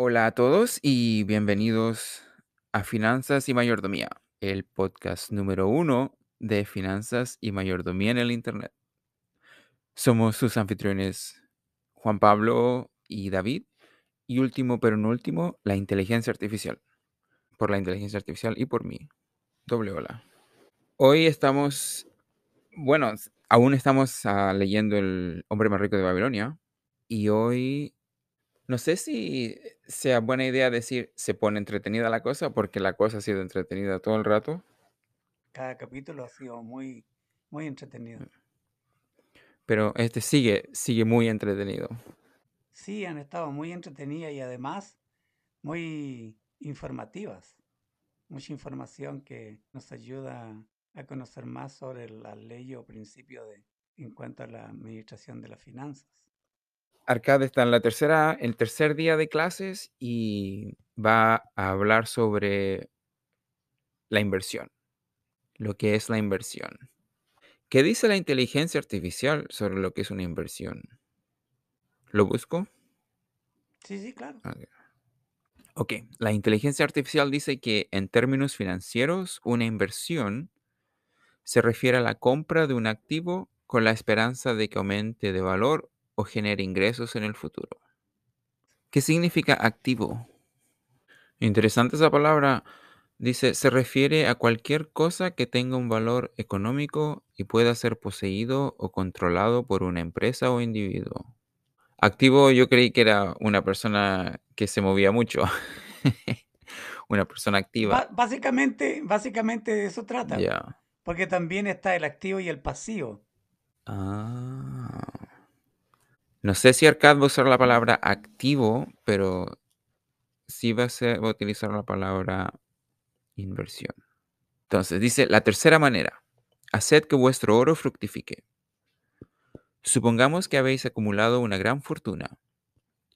Hola a todos y bienvenidos a Finanzas y Mayordomía, el podcast número uno de Finanzas y Mayordomía en el Internet. Somos sus anfitriones Juan Pablo y David, y último pero no último, la inteligencia artificial. Por la inteligencia artificial y por mí. Doble hola. Hoy estamos, bueno, aún estamos ah, leyendo El hombre más rico de Babilonia, y hoy no sé si sea buena idea decir se pone entretenida la cosa, porque la cosa ha sido entretenida todo el rato. Cada capítulo ha sido muy, muy entretenido. Pero este sigue, sigue muy entretenido. Sí, han estado muy entretenidas y además muy informativas. Mucha información que nos ayuda a conocer más sobre la ley o principio de, en cuanto a la administración de las finanzas. Arcade está en la tercera, el tercer día de clases y va a hablar sobre la inversión, lo que es la inversión. ¿Qué dice la inteligencia artificial sobre lo que es una inversión? ¿Lo busco? Sí, sí, claro. Ok. La inteligencia artificial dice que en términos financieros, una inversión se refiere a la compra de un activo con la esperanza de que aumente de valor o genere ingresos en el futuro. ¿Qué significa activo? Interesante esa palabra. Dice, se refiere a cualquier cosa que tenga un valor económico y pueda ser poseído o controlado por una empresa o individuo. Activo yo creí que era una persona que se movía mucho. una persona activa. Básicamente, básicamente de eso trata. Porque también está el activo y el pasivo. Ah. No sé si Arcad va a usar la palabra activo, pero sí va a, utilizar la palabra inversión. Entonces, dice la tercera manera, haced que vuestro oro fructifique. Supongamos que habéis acumulado una gran fortuna,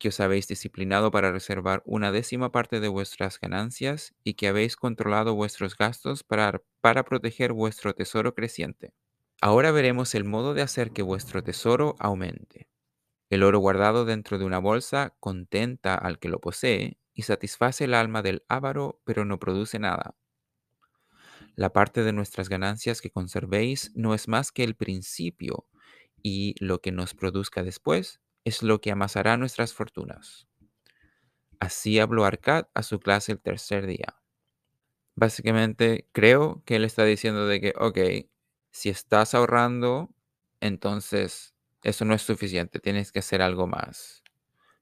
que os habéis disciplinado para reservar una décima parte de vuestras ganancias y que habéis controlado vuestros gastos para proteger vuestro tesoro creciente. Ahora veremos el modo de hacer que vuestro tesoro aumente. El oro guardado dentro de una bolsa contenta al que lo posee y satisface el alma del avaro, pero no produce nada. La parte de nuestras ganancias que conservéis no es más que el principio, y lo que nos produzca después es lo que amasará nuestras fortunas. Así habló Arcad a su clase el tercer día. Básicamente, creo que él está diciendo de que, ok, si estás ahorrando, entonces eso no es suficiente, tienes que hacer algo más.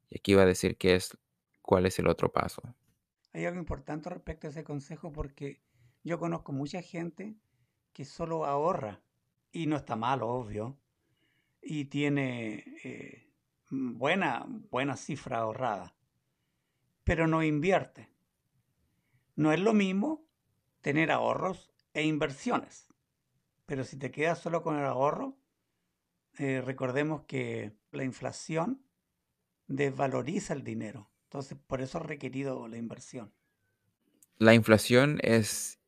Y aquí va a decir qué es, cuál es el otro paso. Hay algo importante respecto a ese consejo porque yo conozco mucha gente que solo ahorra y no está mal, obvio, y tiene eh, buena, buena cifra ahorrada, pero no invierte. No es lo mismo tener ahorros e inversiones, pero si te quedas solo con el ahorro, eh, recordemos que la inflación desvaloriza el dinero, entonces por eso es requerido la inversión. La inflación es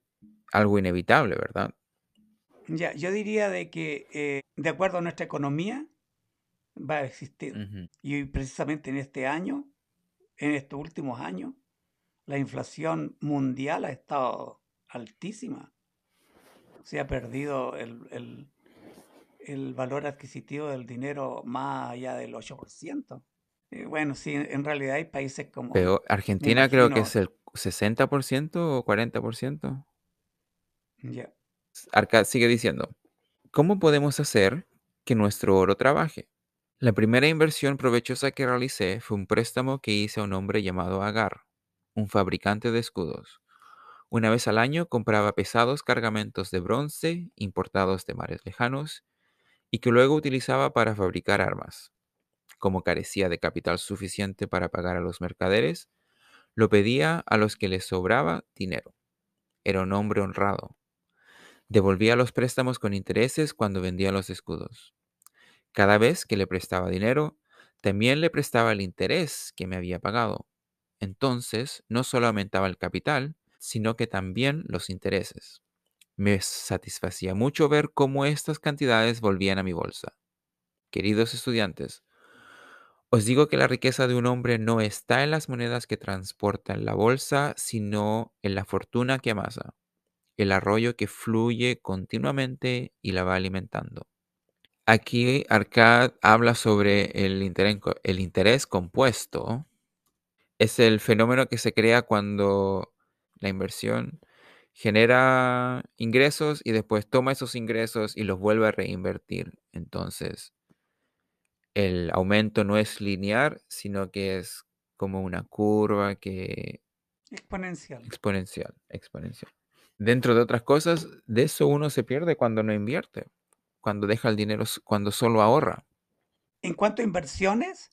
algo inevitable, ¿verdad? Ya, yo diría de que eh, de acuerdo a nuestra economía va a existir. Y precisamente en este año, en estos últimos años, la inflación mundial ha estado altísima. Se ha perdido el, el- el valor adquisitivo del dinero más allá del 8%. Eh, bueno, sí, en realidad hay países como... Pero Argentina creo que es el 60% o 40%. ya. Arcad sigue diciendo, ¿cómo podemos hacer que nuestro oro trabaje? La primera inversión provechosa que realicé fue un préstamo que hice a un hombre llamado Agar, un fabricante de escudos. Una vez al año compraba pesados cargamentos de bronce importados de mares lejanos y que luego utilizaba para fabricar armas. Como carecía de capital suficiente para pagar a los mercaderes, lo pedía a los que les sobraba dinero. Era un hombre honrado. Devolvía los préstamos con intereses cuando vendía los escudos. Cada vez que le prestaba dinero, también le prestaba el interés que me había pagado. Entonces, no solo aumentaba el capital, sino que también los intereses. Me satisfacía mucho ver cómo estas cantidades volvían a mi bolsa. Queridos estudiantes, Os digo que la riqueza de un hombre no está en las monedas que transporta en la bolsa, sino en la fortuna que amasa, el arroyo que fluye continuamente y la va alimentando. Aquí Arcad habla sobre el interés, el interés compuesto. Es el fenómeno que se crea cuando la inversión genera ingresos y después toma esos ingresos y los vuelve a reinvertir. Entonces, el aumento no es lineal, sino que es como una curva que Exponencial. exponencial, exponencial. Dentro de otras cosas, de eso uno se pierde cuando no invierte, cuando deja el dinero, cuando solo ahorra. En cuanto a inversiones,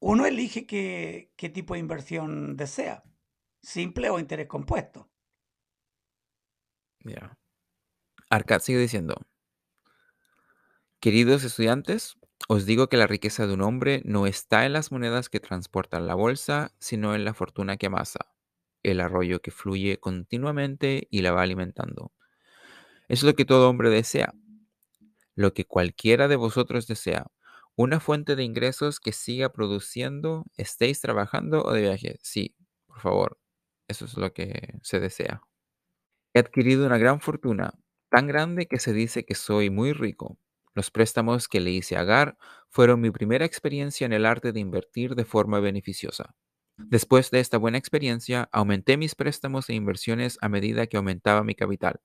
uno elige qué, qué tipo de inversión desea, simple o interés compuesto. Arcad sigue diciendo, queridos estudiantes, os digo que la riqueza de un hombre no está en las monedas que transportan la bolsa, sino en la fortuna que amasa, el arroyo que fluye continuamente y la va alimentando. Es lo que todo hombre desea, lo que cualquiera de vosotros desea, una fuente de ingresos que siga produciendo, estéis trabajando o de viaje. Sí, por favor, eso es lo que se desea. He adquirido una gran fortuna, tan grande que se dice que soy muy rico. Los préstamos que le hice a Agar fueron mi primera experiencia en el arte de invertir de forma beneficiosa. Después de esta buena experiencia, aumenté mis préstamos e inversiones a medida que aumentaba mi capital.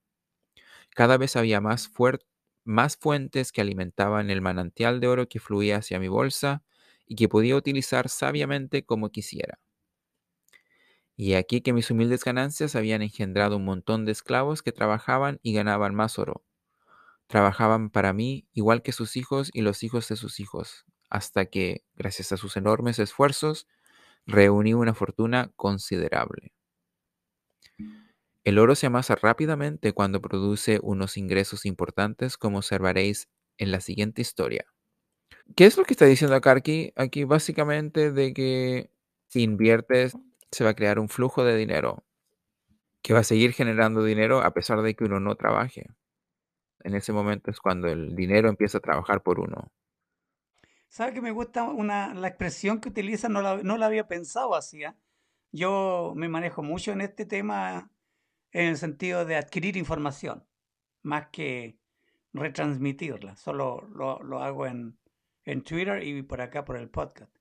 Cada vez había más, más fuentes que alimentaban el manantial de oro que fluía hacia mi bolsa y que podía utilizar sabiamente como quisiera. Y aquí que mis humildes ganancias habían engendrado un montón de esclavos que trabajaban y ganaban más oro. Trabajaban para mí igual que sus hijos y los hijos de sus hijos, hasta que, gracias a sus enormes esfuerzos, reuní una fortuna considerable. El oro se amasa rápidamente cuando produce unos ingresos importantes, como observaréis en la siguiente historia. ¿Qué es lo que está diciendo acá aquí? Aquí básicamente de que si inviertes se va a crear un flujo de dinero que va a seguir generando dinero a pesar de que uno no trabaje. En ese momento es cuando el dinero empieza a trabajar por uno. ¿Sabe que me gusta una, la expresión que utiliza? No la, no la había pensado así. ¿ah? Yo me manejo mucho en este tema en el sentido de adquirir información, más que retransmitirla. Solo lo, lo hago en, en Twitter y por acá por el podcast.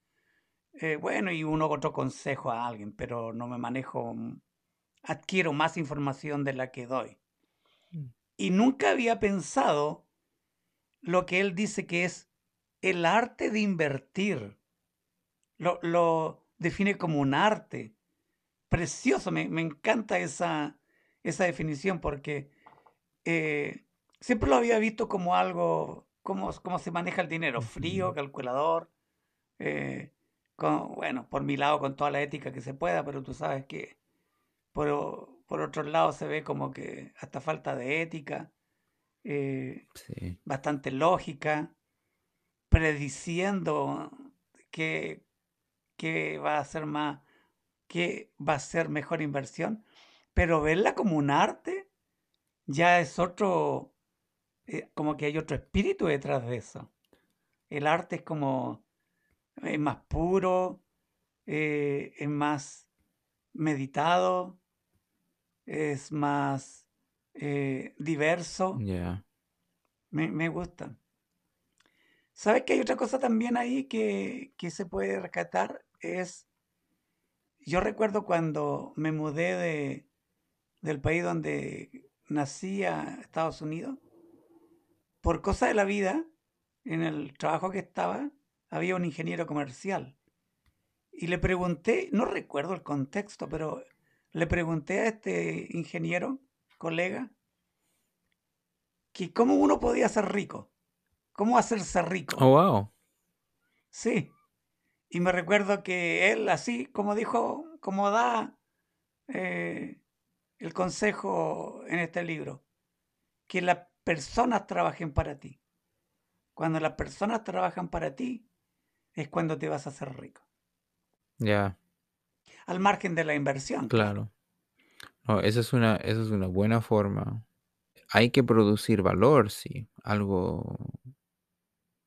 Eh, bueno, y uno otro consejo a alguien, pero no me manejo, mm, adquiero más información de la que doy. Mm. Y nunca había pensado lo que él dice que es el arte de invertir. Lo, lo define como un arte. Precioso, me, me encanta esa, esa definición porque eh, siempre lo había visto como algo, como, como se maneja el dinero, frío, calculador, eh, con- bueno, por mi lado con toda la ética que se pueda, pero tú sabes que por, por otro lado se ve como que hasta falta de ética, eh, Sí, bastante lógica, prediciendo que, que va a ser más, que va a ser mejor inversión, pero verla como un arte ya es otro, eh, como que hay otro espíritu detrás de eso. El arte es como, es más puro, eh, es más meditado, es más eh, diverso. Me, me gusta. ¿Sabes que hay otra cosa también ahí que, que se puede rescatar? Es, yo recuerdo cuando me mudé de, del país donde nací a Estados Unidos, por cosa de la vida, en el trabajo que estaba, había un ingeniero comercial. Y le pregunté, no recuerdo el contexto, pero le pregunté a este ingeniero, colega, que cómo uno podía ser rico, cómo hacerse rico. Oh, wow. Sí. Y me recuerdo que él, así como dijo, como da eh, el consejo en este libro, que las personas trabajen para ti. Cuando las personas trabajan para ti, es cuando te vas a hacer rico. Ya, Al margen de la inversión, claro. claro. No, esa es una, esa es una buena forma. Hay que producir valor, sí. Algo,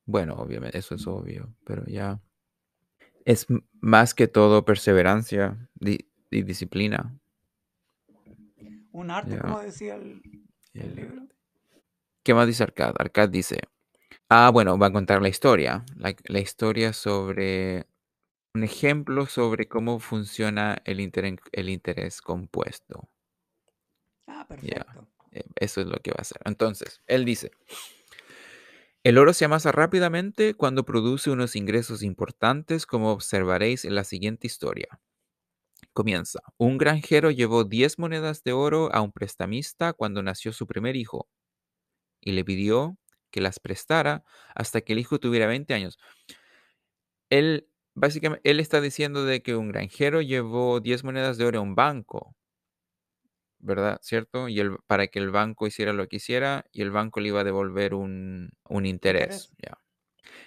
bueno, obviamente, eso es obvio, pero ya. Es más que todo perseverancia y disciplina. Un arte, como decía el El- libro. ¿Qué más dice Arcad? Arcad dice, ah, bueno, va a contar la historia, la, la historia sobre un ejemplo sobre cómo funciona el, interen- el interés compuesto. Ah, perfecto. Eh, Eso es lo que va a hacer. Entonces, él dice, el oro se amasa rápidamente cuando produce unos ingresos importantes, como observaréis en la siguiente historia. Comienza. Un granjero llevó 10 monedas de oro a un prestamista cuando nació su primer hijo y le pidió que las prestara hasta que el hijo tuviera 20 años. Él, básicamente, él está diciendo de que un granjero llevó 10 monedas de oro a un banco, ¿verdad? ¿Cierto? Y el, para que el banco hiciera lo que hiciera y el banco le iba a devolver un, un interés.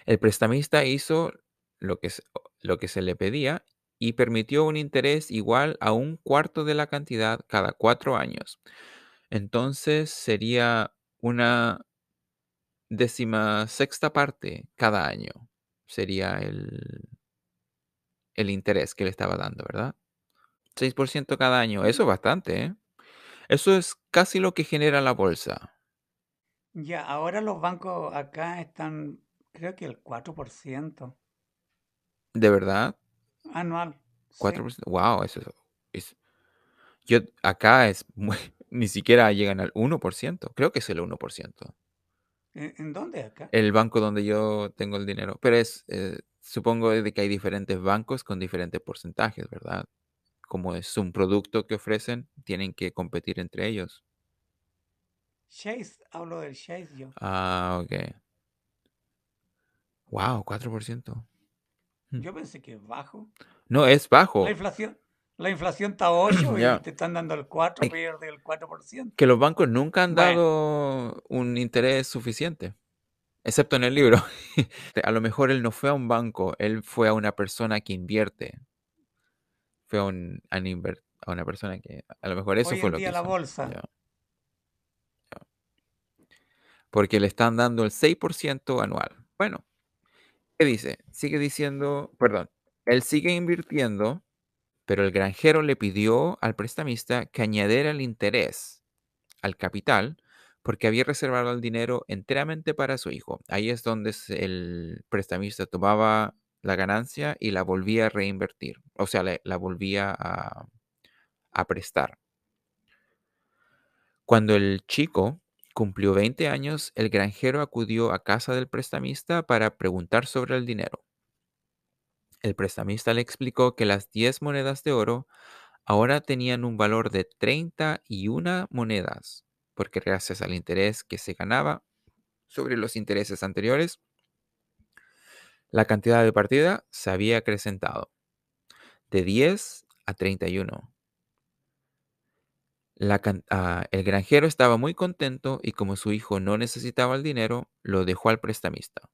El prestamista hizo lo que, lo que se le pedía y permitió un interés igual a un cuarto de la cantidad cada cuatro años. Entonces sería una décima sexta parte cada año. Sería el, el interés que le estaba dando, ¿verdad? 6% cada año. Eso es bastante, ¿eh? Eso es casi lo que genera la bolsa. Ya, ahora los bancos acá están, creo que el 4% ¿De verdad? anual. sí. 4%. Wow, eso es... Yo, acá es muy- ni siquiera llegan al 1%. Creo que es el 1%. ¿En, en dónde acá? El banco donde yo tengo el dinero. Pero es, eh, supongo de que hay diferentes bancos con diferentes porcentajes, ¿verdad? Como es un producto que ofrecen, tienen que competir entre ellos. Chase, hablo del Chase yo. Ah, ok. Wow, 4%. Hmm. Yo pensé que es bajo. No, es bajo. La inflación, la inflación está a 8 Ya. y te están dando el 4, Ay. pierde el 4%. Que los bancos nunca han Bueno. dado un interés suficiente. Excepto en el libro. a lo mejor él no fue a un banco, él fue a una persona que invierte. Fue a, un, a una persona que. A lo mejor eso Hoy fue lo que la hizo. bolsa. Ya. Ya. Porque le están dando el 6% anual. Bueno, ¿qué dice? Sigue diciendo, perdón, él sigue invirtiendo, pero el granjero le pidió al prestamista que añadiera el interés al capital porque había reservado el dinero enteramente para su hijo. Ahí es donde el prestamista tomaba la ganancia y la volvía a reinvertir, o sea, la volvía a, a prestar. Cuando el chico cumplió 20 años, el granjero acudió a casa del prestamista para preguntar sobre el dinero. El prestamista le explicó que las 10 monedas de oro ahora tenían un valor de 31 monedas, porque gracias al interés que se ganaba sobre los intereses anteriores, la cantidad de partida se había acrecentado de 10 a 31. La ah, el granjero estaba muy contento y como su hijo no necesitaba el dinero, lo dejó al prestamista.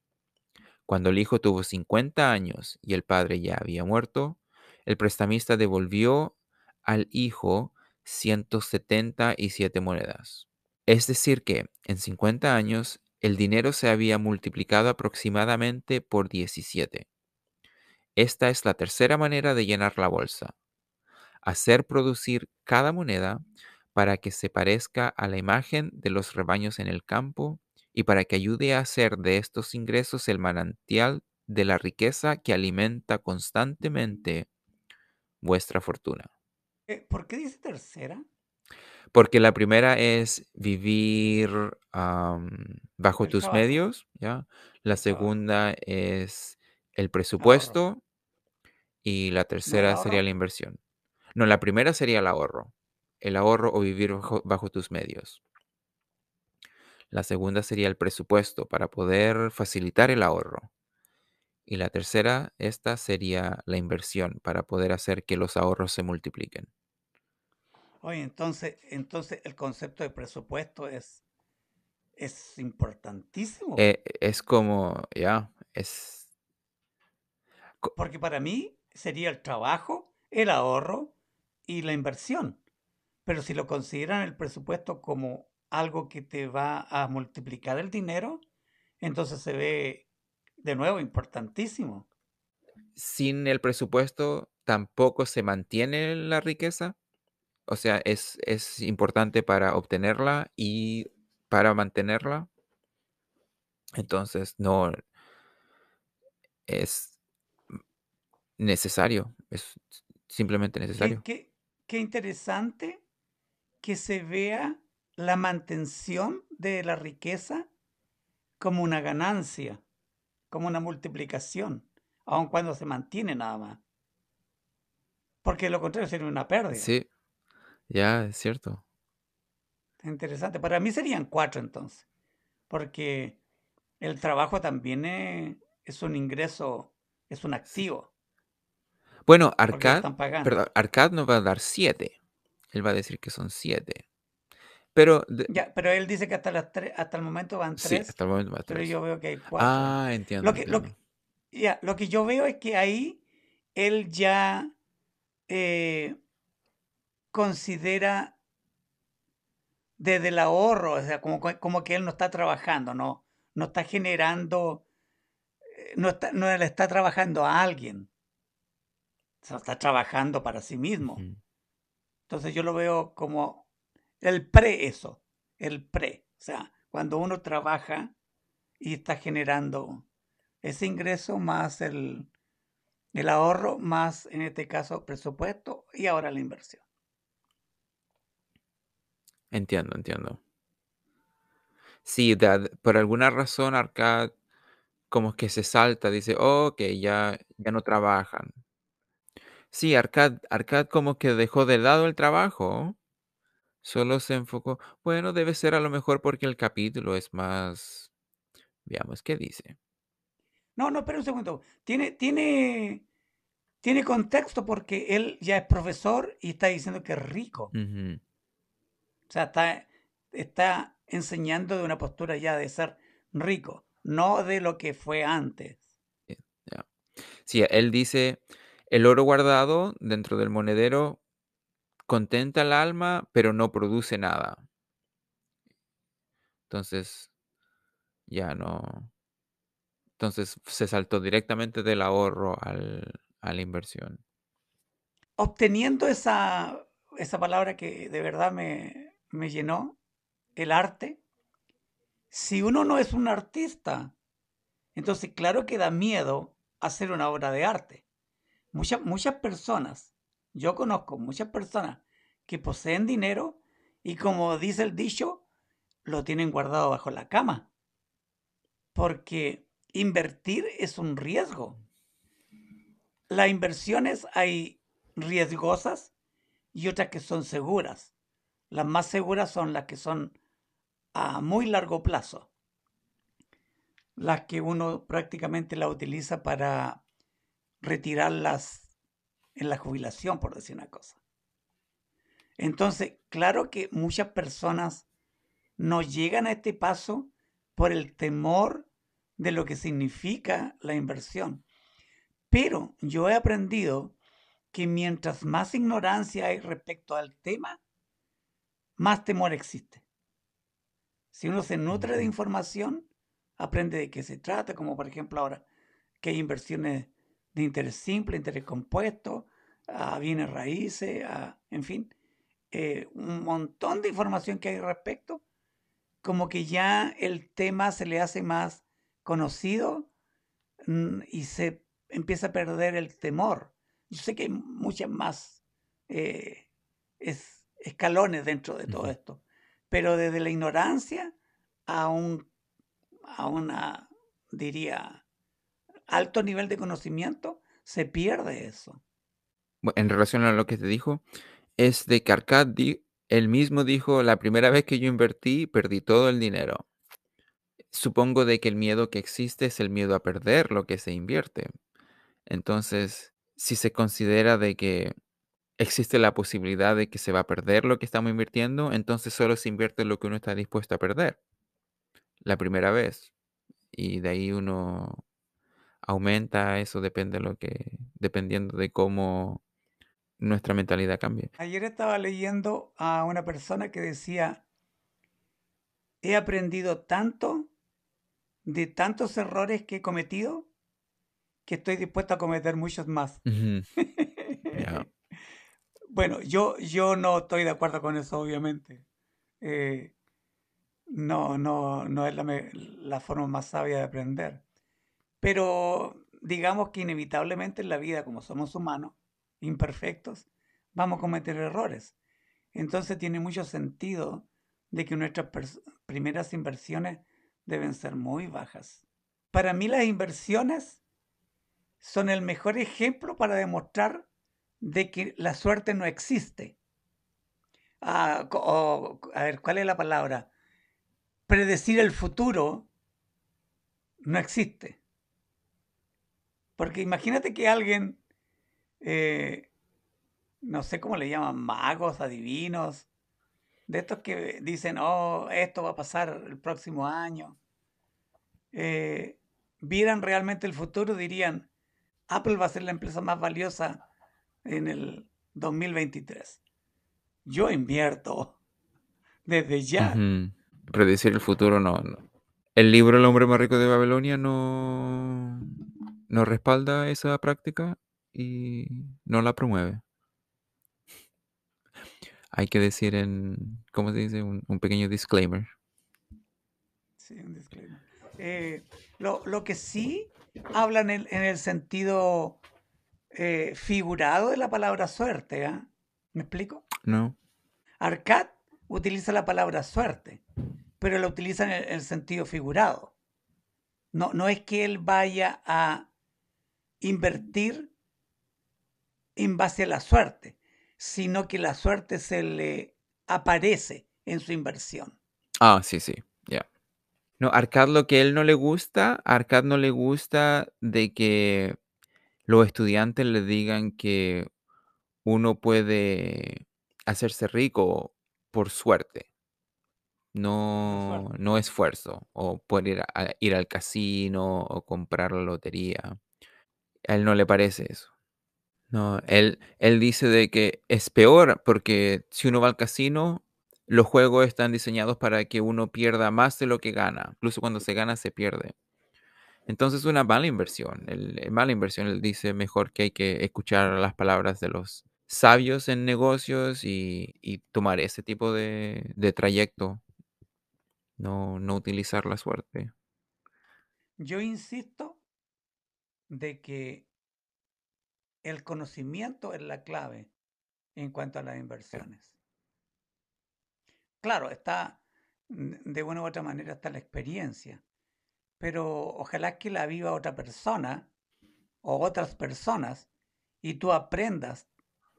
Cuando el hijo tuvo 50 años y el padre ya había muerto, el prestamista devolvió al hijo 177 monedas. Es decir que en 50 años el dinero se había multiplicado aproximadamente por 17. Esta es la tercera manera de llenar la bolsa. Hacer producir cada moneda para que se parezca a la imagen de los rebaños en el campo y para que ayude a hacer de estos ingresos el manantial de la riqueza que alimenta constantemente vuestra fortuna. Eh, ¿Por qué dice tercera? Porque la primera es vivir bajo El tus trabajo. medios, ¿ya? La segunda es el presupuesto y la tercera sería la inversión. No, la primera sería el ahorro. El ahorro o vivir bajo, bajo tus medios. La segunda sería el presupuesto para poder facilitar el ahorro. Y la tercera, esta sería la inversión para poder hacer que los ahorros se multipliquen. Oye, entonces, entonces el concepto de presupuesto es, es importantísimo. Eh, es como, ya, es... Porque para mí sería el trabajo, el ahorro y la inversión. Pero si lo consideran el presupuesto como algo que te va a multiplicar el dinero, entonces se ve de nuevo importantísimo. sin el presupuesto tampoco se mantiene la riqueza. O sea, es, es importante para obtenerla y para mantenerla. Entonces, no es necesario, es simplemente Qué, necesario. qué- qué interesante que se vea la mantención de la riqueza como una ganancia, como una multiplicación, aun cuando se mantiene nada más. Porque lo contrario sería una pérdida. Sí, ya es cierto. Interesante. Para mí serían cuatro entonces, porque el trabajo también es, es un ingreso, es un activo, Bueno, Arcad, perdón, Arcad nos va a dar siete. Él va a decir que son siete. Pero de- Ya, pero él dice que hasta las tres, hasta el momento van sí, tres, hasta el momento va a pero tres. yo veo que hay cuatro. Ah, entiendo, Lo que, lo que, ya, lo que yo veo es que ahí él ya eh, considera desde el ahorro, o sea, como, que- como que él no está trabajando, no, no está generando, eh, no, está, no le está trabajando a alguien, o sea, está trabajando para sí mismo. Entonces yo lo veo como el pre eso, el pre, o sea, cuando uno trabaja y está generando ese ingreso más el, el ahorro, más en este caso presupuesto y ahora la inversión. Entiendo, entiendo. Sí, por alguna razón Arcad como que se salta, dice, oh, que ya, ya no trabajan. Sí, Arcad, Arcad como que dejó de lado el trabajo, solo se enfocó, bueno, debe ser a lo mejor porque el capítulo es más, veamos, ¿qué dice? No, no, espera un segundo. Tiene, tiene, tiene contexto porque él ya es profesor y está diciendo que es rico. O sea, está, está enseñando de una postura ya de ser rico, no de lo que fue antes. Sí, él dice, el oro guardado dentro del monedero contenta el alma, pero no produce nada. Entonces, ya no. Entonces se saltó directamente del ahorro al, a la inversión. Obteniendo esa, esa palabra que de verdad me, me llenó, el arte, si uno no es un artista, entonces claro que da miedo hacer una obra de arte. Muchas, muchas personas, yo conozco muchas personas que poseen dinero y como dice el dicho, lo tienen guardado bajo la cama. Porque invertir es un riesgo. Las inversiones hay riesgosas y otras que son seguras. Las más seguras son las que son a muy largo plazo. Las que uno prácticamente la utiliza para retirarlas en la jubilación, por decir una cosa. Entonces, claro que muchas personas no llegan a este paso por el temor de lo que significa la inversión. Pero yo he aprendido que mientras más ignorancia hay respecto al tema, más temor existe. Si uno se nutre de información, aprende de qué se trata, como por ejemplo ahora que hay inversiones de interés simple, interés compuesto, a bienes raíces, a, en fin, eh, un montón de información que hay al respecto, como que ya el tema se le hace más conocido mm, y se empieza a perder el temor. Yo sé que hay muchas más eh, es- escalones dentro de todo esto, pero desde la ignorancia a un a una, diría, alto nivel de conocimiento, se pierde eso. En relación a lo que te dijo, es de que Arcad, él mismo dijo, la primera vez que yo invertí, perdí todo el dinero. Supongo de que el miedo que existe es el miedo a perder lo que se invierte. Entonces, si se considera de que existe la posibilidad de que se va a perder lo que estamos invirtiendo, entonces solo se invierte lo que uno está dispuesto a perder la primera vez. Y de ahí uno aumenta, eso depende de lo que, dependiendo de cómo nuestra mentalidad cambie. Ayer estaba leyendo a una persona que decía, he aprendido tanto de tantos errores que he cometido que estoy dispuesto a cometer muchos más. Bueno, yo, yo no estoy de acuerdo con eso, obviamente. Eh, no, no, no es la, la forma más sabia de aprender. Pero digamos que inevitablemente en la vida, como somos humanos, imperfectos, vamos a cometer errores. Entonces tiene mucho sentido de que nuestras primeras inversiones deben ser muy bajas. Para mí las inversiones son el mejor ejemplo para demostrar de que la suerte no existe. Ah, o- a ver, ¿cuál es la palabra? Predecir el futuro no existe. Porque imagínate que alguien, eh, no sé cómo le llaman, magos, adivinos, de estos que dicen, oh, esto va a pasar el próximo año, eh, vieran realmente el futuro, dirían, Apple va a ser la empresa más valiosa en el 2023. Yo invierto desde ya. Ujú. Predecir el futuro no, no. El libro El hombre más rico de Babilonia no, no respalda esa práctica y no la promueve. Hay que decir en, ¿cómo se dice? Un, un pequeño disclaimer. Sí, un disclaimer. Eh, lo, lo que sí habla en el, en el sentido eh, figurado de la palabra suerte, ¿ah? ¿Me explico? ¿No? Arcad utiliza la palabra suerte, pero la utiliza en el, en el sentido figurado. No, no es que él vaya a invertir en base a la suerte, sino que la suerte se le aparece en su inversión. Ah, sí, sí, ya. No, Arcad lo que él no le gusta, a Arcad no le gusta de que los estudiantes le digan que uno puede hacerse rico por suerte, no, suerte. no esfuerzo, o por ir, a- ir al casino o comprar la lotería. A él no le parece eso. No, él, él dice de que es peor porque si uno va al casino, los juegos están diseñados para que uno pierda más de lo que gana. Incluso cuando se gana, se pierde. Entonces es una mala inversión. El mala inversión, él dice mejor que hay que escuchar las palabras de los sabios en negocios y, y tomar ese tipo de, de trayecto, no, no utilizar la suerte. Yo insisto de que el conocimiento es la clave en cuanto a las inversiones. Claro, está de una u otra manera está la experiencia, pero ojalá que la viva otra persona o otras personas y tú aprendas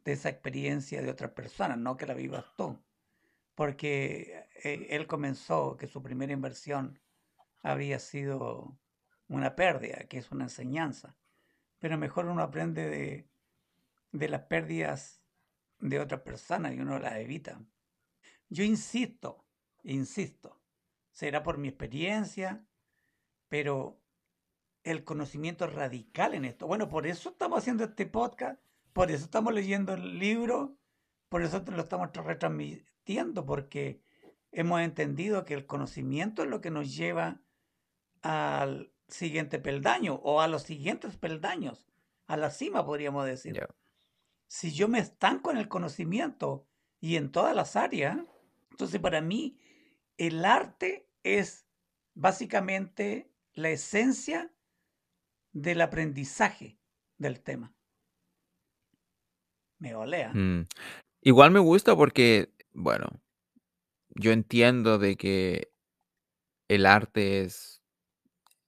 de esa experiencia de otras personas, no que la vivas tú. Porque eh, él comenzó que su primera inversión había sido una pérdida, que es una enseñanza. Pero mejor uno aprende de, de las pérdidas de otras personas y uno las evita. Yo insisto, insisto, será por mi experiencia, pero el conocimiento radical en esto. Bueno, por eso estamos haciendo este podcast, por eso estamos leyendo el libro, por eso lo estamos tra- retransmitiendo, porque hemos entendido que el conocimiento es lo que nos lleva al siguiente peldaño o a los siguientes peldaños, a la cima podríamos decir. Si yo me estanco en el conocimiento y en todas las áreas, entonces para mí el arte es básicamente la esencia del aprendizaje del tema. Me olea. Mm. Igual me gusta porque, bueno, yo entiendo de que el arte es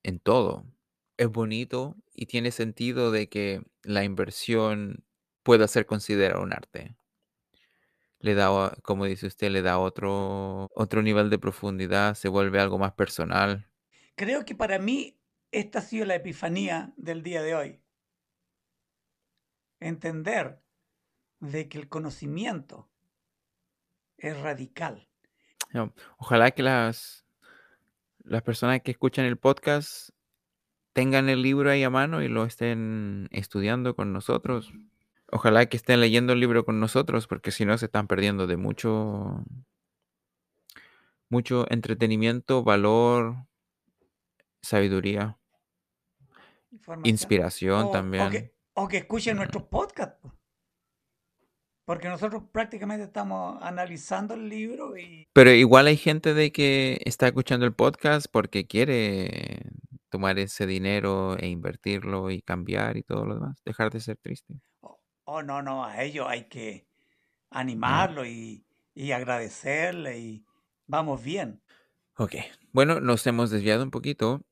en todo. Es bonito y tiene sentido de que la inversión pueda ser considerada un arte. Le da, como dice usted, le da otro, otro nivel de profundidad, se vuelve algo más personal. Creo que para mí esta ha sido la epifanía del día de hoy. Entender de que el conocimiento es radical. Ojalá que las, las personas que escuchan el podcast tengan el libro ahí a mano y lo estén estudiando con nosotros. Ojalá que estén leyendo el libro con nosotros, porque si no se están perdiendo de mucho, mucho entretenimiento, valor, sabiduría. inspiración O, o también. que, o que escuchen Mm. nuestros podcasts. Po. Porque nosotros prácticamente estamos analizando el libro y Pero igual hay gente de que está escuchando el podcast porque quiere tomar ese dinero e invertirlo y cambiar y todo lo demás, dejar de ser triste. Oh, oh, no, no, a ellos hay que animarlo y, y agradecerle y vamos bien. Ok, bueno, nos hemos desviado un poquito,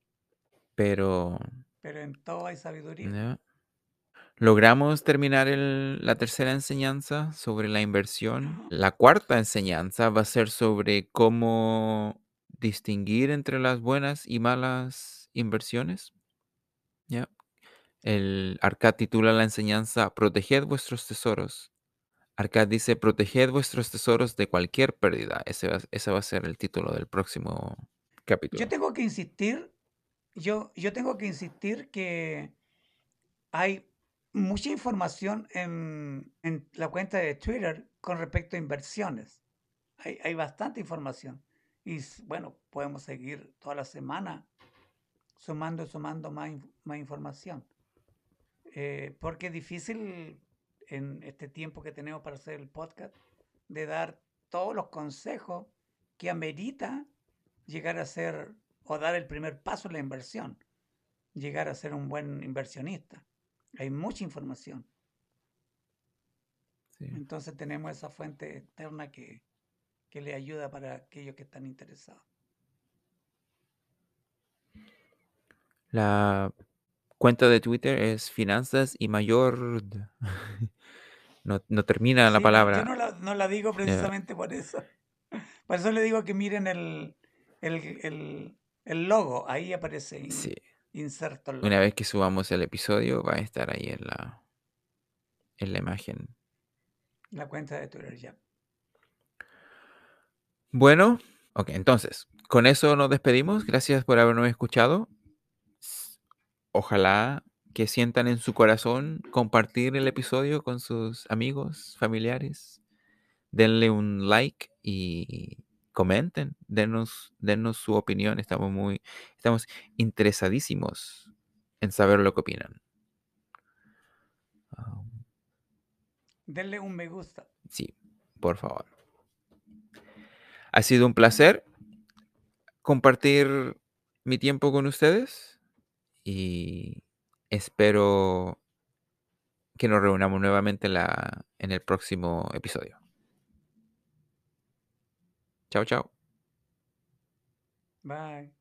pero Pero en todo hay sabiduría. Logramos terminar el- la tercera enseñanza sobre la inversión. La cuarta enseñanza va a ser sobre cómo distinguir entre las buenas y malas inversiones. ¿ya? El Arcad titula la enseñanza Proteged vuestros tesoros. Arcad dice Proteged vuestros tesoros de cualquier pérdida. Ese va, ese va a ser el título del próximo Yo capítulo. tengo que insistir, yo, yo tengo que insistir que hay mucha información en, en la cuenta de Twitter con respecto a inversiones. Hay, hay bastante información. Y bueno, podemos seguir toda la semana sumando sumando más, más información. Eh, porque es difícil en este tiempo que tenemos para hacer el podcast de dar todos los consejos que amerita llegar a ser o dar el primer paso en la inversión, llegar a ser un buen inversionista. Hay mucha información. Sí. Entonces tenemos esa fuente externa que, que le ayuda para aquellos que están interesados. La cuenta de Twitter es Finanzas y Mayor. No, no termina la no, yo palabra. no la, no la digo precisamente por eso. Por eso le digo que miren el, el, el- el logo, ahí aparece sí. Inserto el Una vez que subamos el episodio, va a estar ahí en la, en la imagen. La cuenta de Twitter ya. Bueno, ok, entonces, con eso nos despedimos. Gracias por habernos escuchado. Ojalá que sientan en su corazón compartir el episodio con sus amigos, familiares. Denle un like y comenten, denos, denos su opinión. Estamos muy, estamos interesadísimos en saber lo que opinan. Ah, Denle un me gusta. sí, por favor. Ha sido un placer compartir mi tiempo con ustedes y espero que nos reunamos nuevamente en, la, en el próximo episodio. Chào chào. Bye.